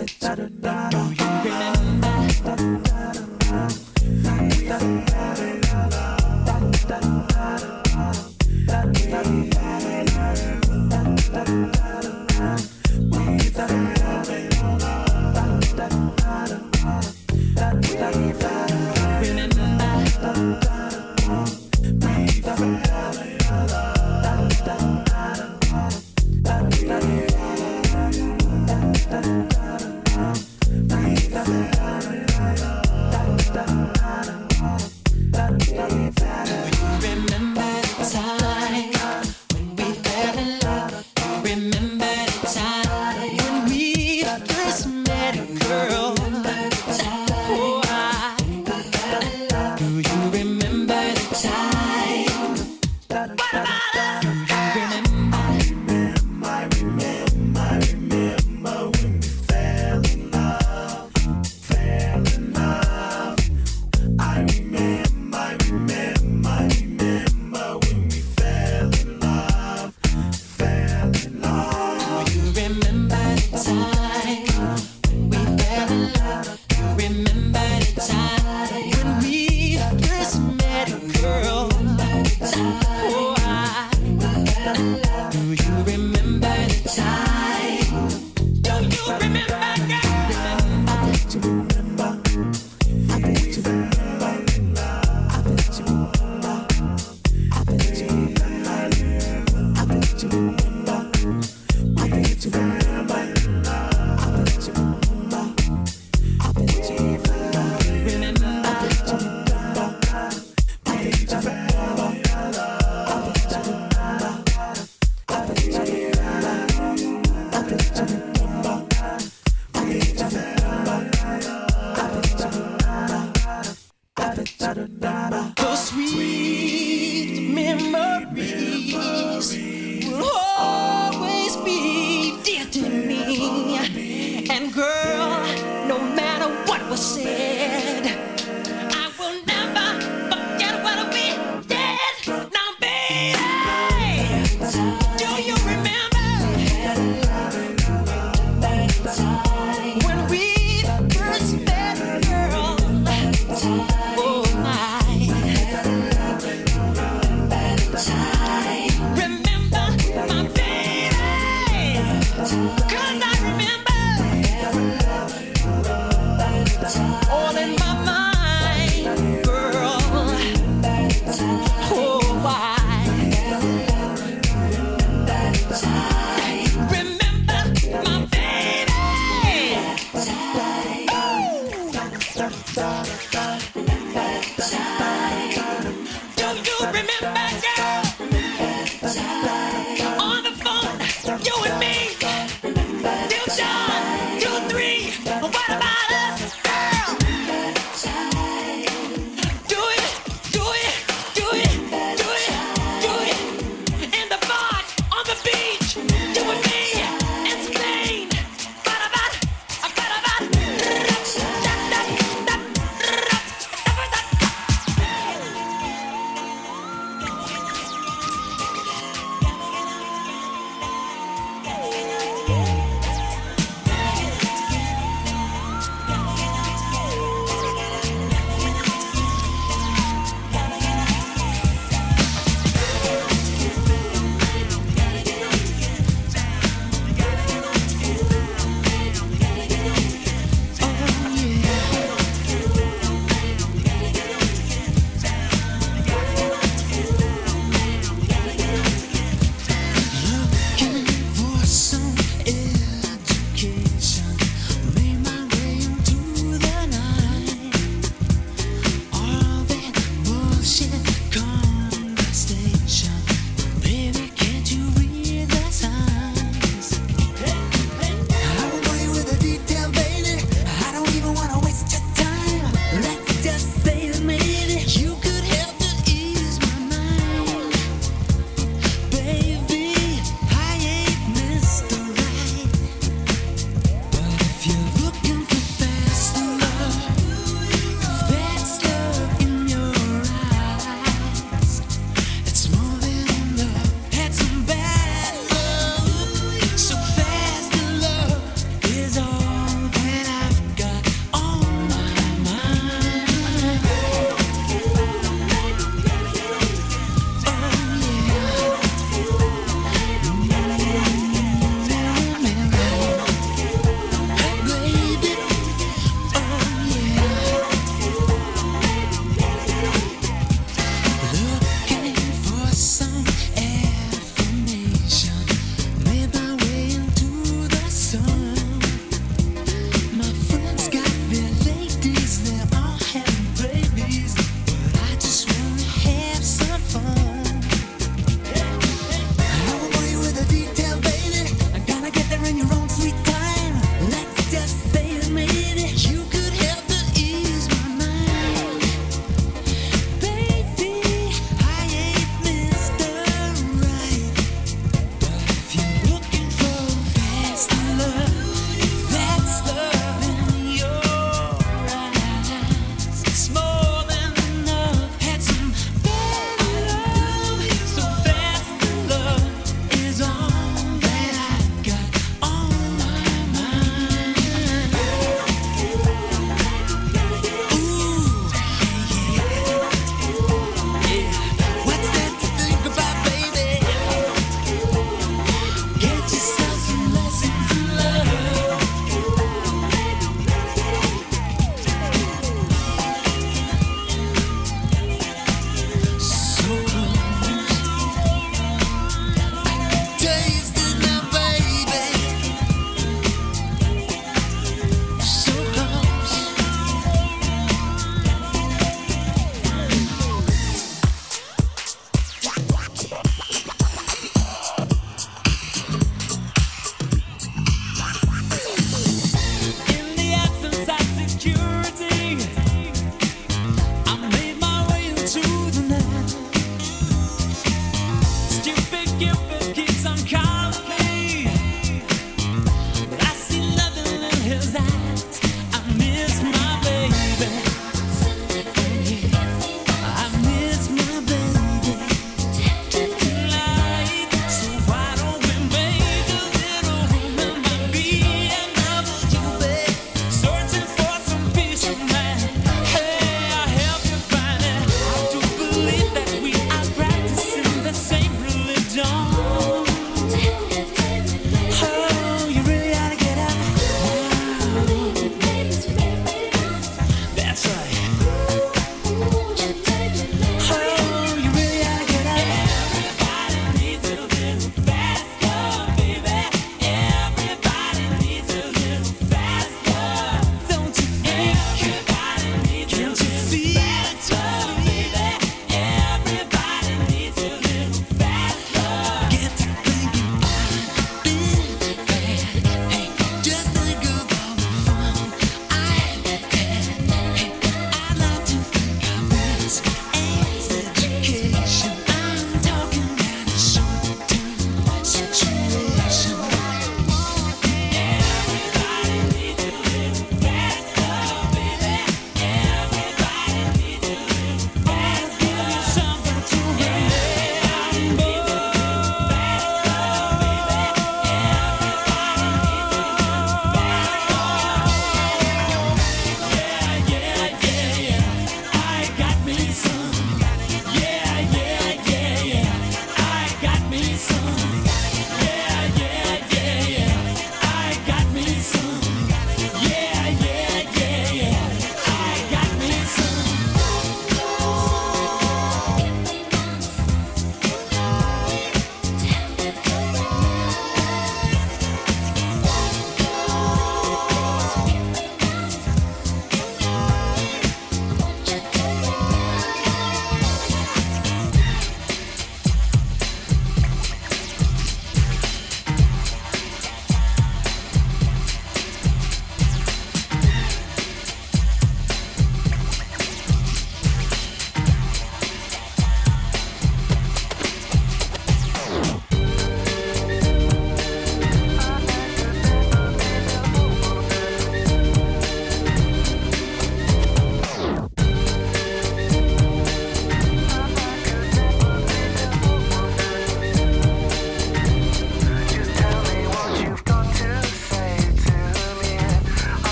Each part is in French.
da da da la la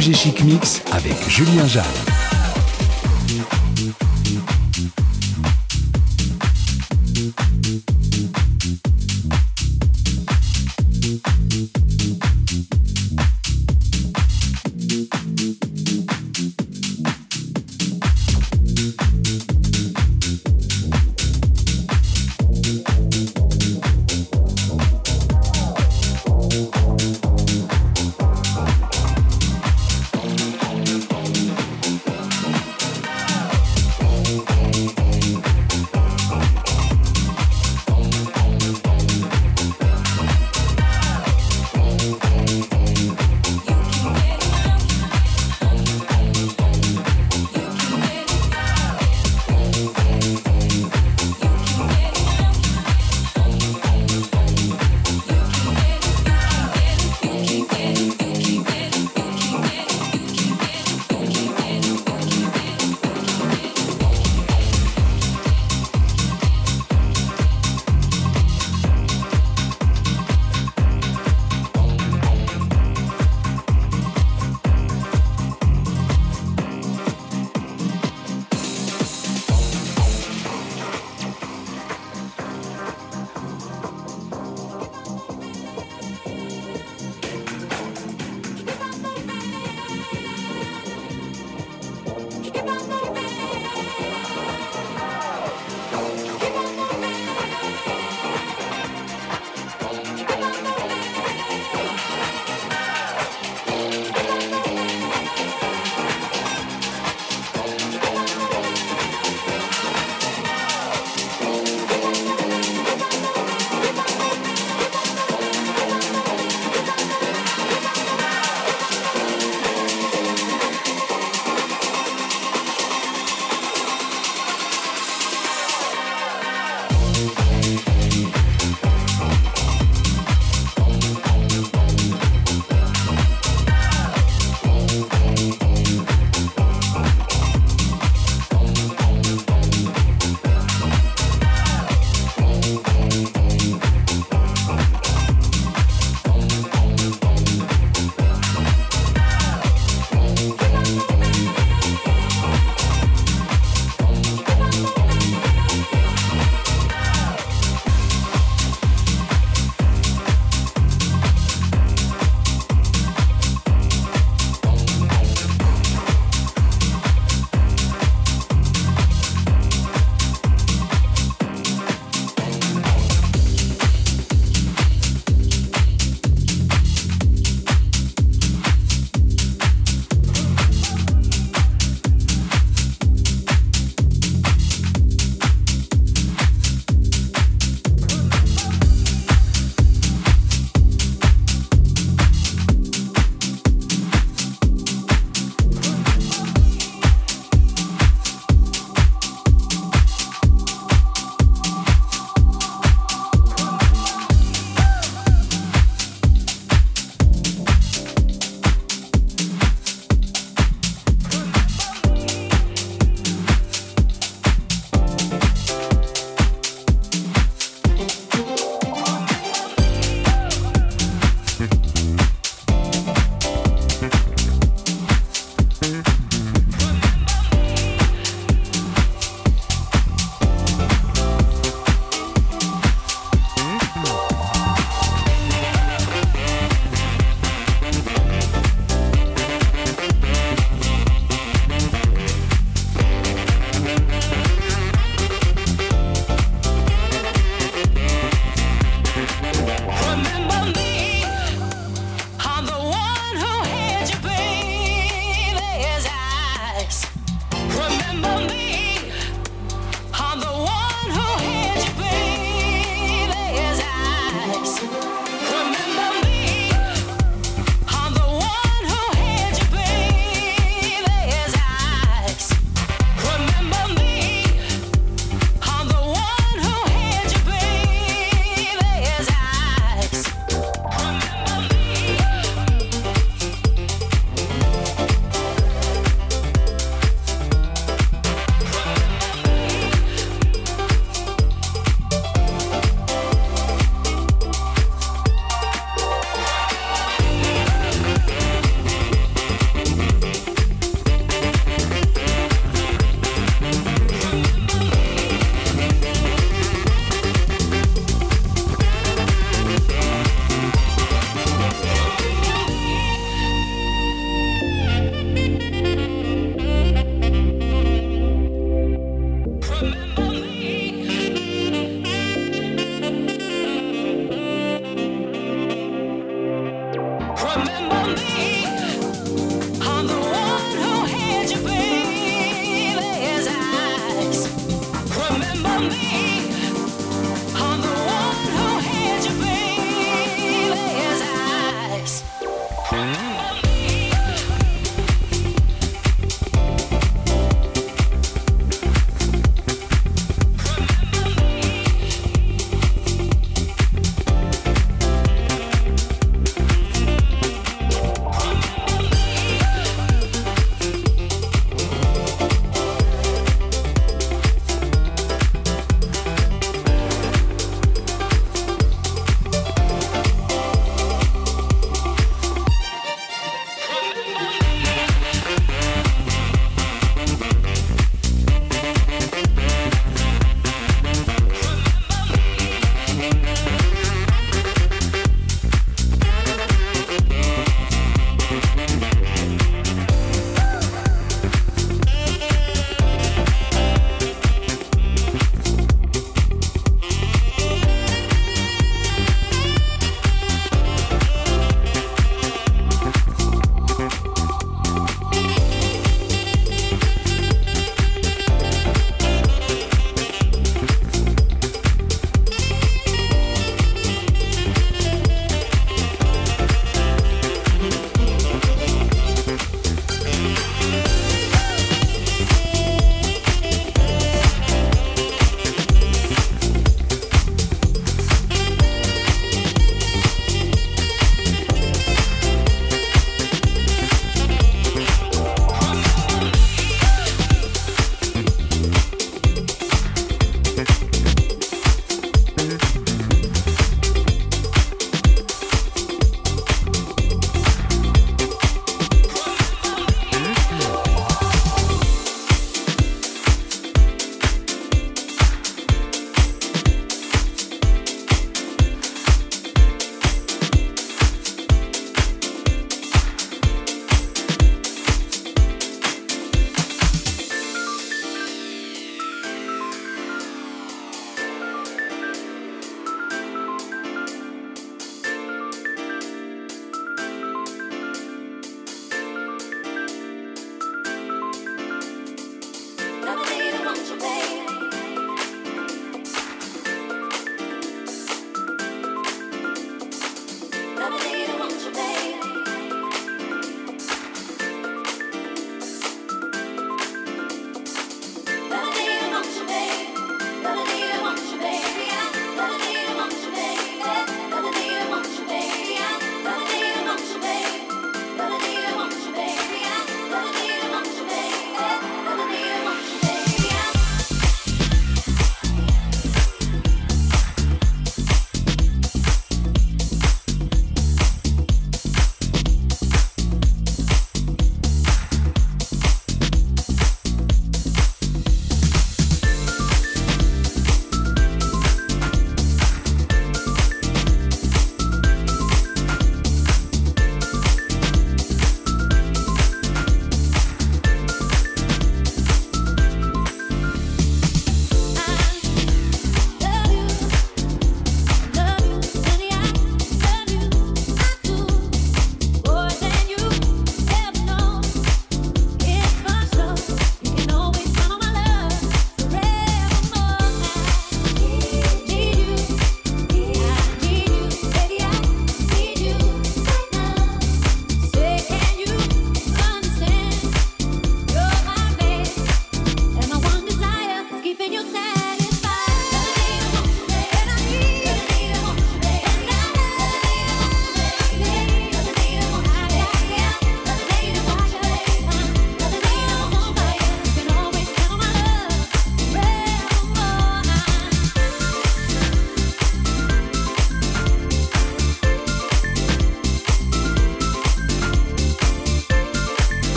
FG Chic Mix avec Julien Jeanne.